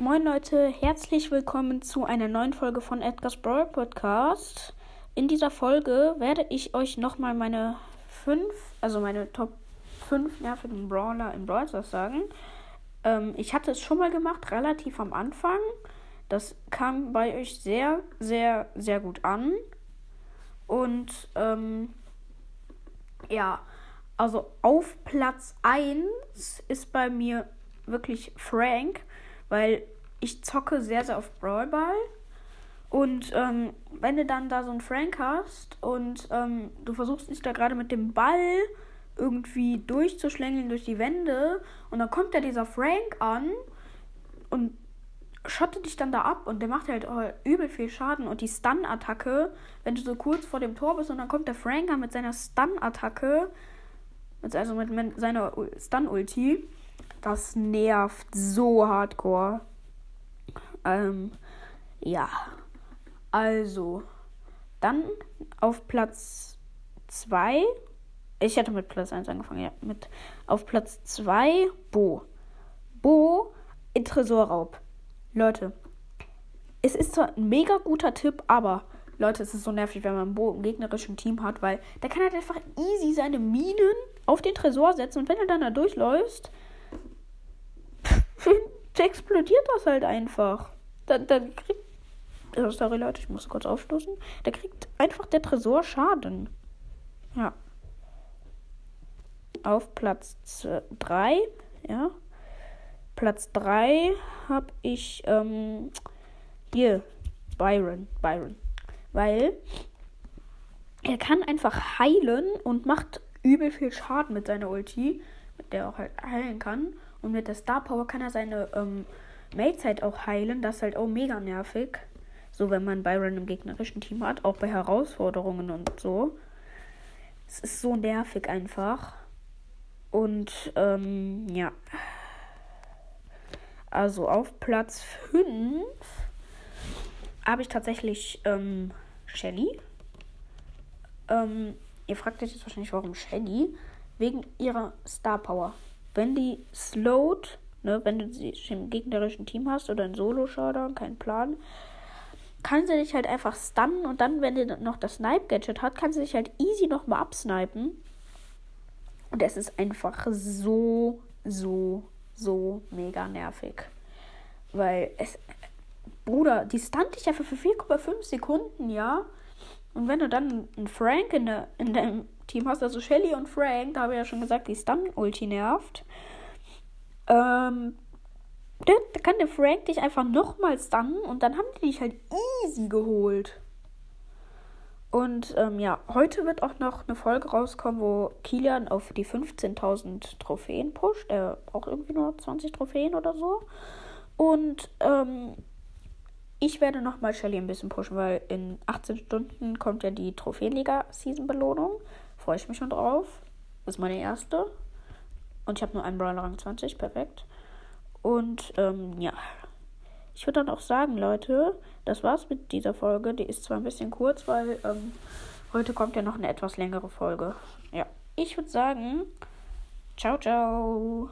Moin Leute, herzlich willkommen zu einer neuen Folge von Edgar's Brawl Podcast. In dieser Folge werde ich euch nochmal meine fünf, also meine Top 5 nervigen Brawler im Brawl Stars sagen. Ähm, ich hatte es schon mal gemacht, relativ am Anfang. Das kam bei euch sehr, sehr, sehr gut an. Und ähm, ja, also auf Platz 1 ist bei mir wirklich Frank, weil ich zocke sehr, sehr auf Brawl Ball. Und ähm, wenn du dann da so einen Frank hast und ähm, du versuchst dich da gerade mit dem Ball irgendwie durchzuschlängeln durch die Wände und dann kommt da dieser Frank an und schottet dich dann da ab und der macht halt übel viel Schaden und die Stun-Attacke, wenn du so kurz vor dem Tor bist und dann kommt der Frank an mit seiner Stun-Attacke, also mit seiner Stun-Ulti, das nervt so hardcore. Ähm, ja. Also, dann auf Platz 2. Ich hätte mit Platz 1 angefangen, ja. Mit, auf Platz 2 Bo. Bo in Tresorraub. Leute, es ist zwar ein mega guter Tipp, aber Leute, es ist so nervig, wenn man Bo im gegnerischen Team hat, weil der kann halt einfach easy seine Minen auf den Tresor setzen und wenn er dann da durchläuft, explodiert das halt einfach. Dann, dann kriegt. Oh, sorry, Leute, ich muss kurz aufstoßen. Da kriegt einfach der Tresor Schaden. Ja. Auf Platz 3, ja. Platz 3 habe ich ähm, hier Byron. Byron. Weil er kann einfach heilen und macht übel viel Schaden mit seiner Ulti, mit der er auch halt heilen kann. Und mit der Star Power kann er seine ähm, Mates halt auch heilen. Das ist halt auch mega nervig. So, wenn man Byron im gegnerischen Team hat. Auch bei Herausforderungen und so. Es ist so nervig einfach. Und, ähm, ja. Also auf Platz 5 habe ich tatsächlich ähm, Shelly. Ähm, ihr fragt euch jetzt wahrscheinlich, warum Shelly? Wegen ihrer Star Power wenn die slowed, ne, wenn du sie im gegnerischen Team hast oder ein Solo-Showdown, kein Plan, kann sie dich halt einfach stunnen und dann, wenn die noch das Snipe-Gadget hat, kann sie dich halt easy nochmal absnipen. Und es ist einfach so, so, so mega nervig. Weil es. Bruder, die stunt dich einfach für 4,5 Sekunden, ja. Und wenn du dann einen Frank in, der, in deinem Team hast, also Shelly und Frank, da habe ich ja schon gesagt, die Stun-Ulti nervt. Ähm, da, da kann der Frank dich einfach nochmal stunnen und dann haben die dich halt easy geholt. Und ähm, ja, heute wird auch noch eine Folge rauskommen, wo Kilian auf die 15.000 Trophäen pusht. Er braucht irgendwie nur 20 Trophäen oder so. Und ähm, ich werde nochmal Shelly ein bisschen pushen, weil in 18 Stunden kommt ja die Trophäenliga-Season-Belohnung. Freue ich mich schon drauf. Das ist meine erste. Und ich habe nur einen Brawler Rang 20. Perfekt. Und ähm, ja. Ich würde dann auch sagen, Leute, das war's mit dieser Folge. Die ist zwar ein bisschen kurz, weil ähm, heute kommt ja noch eine etwas längere Folge. Ja. Ich würde sagen, ciao, ciao.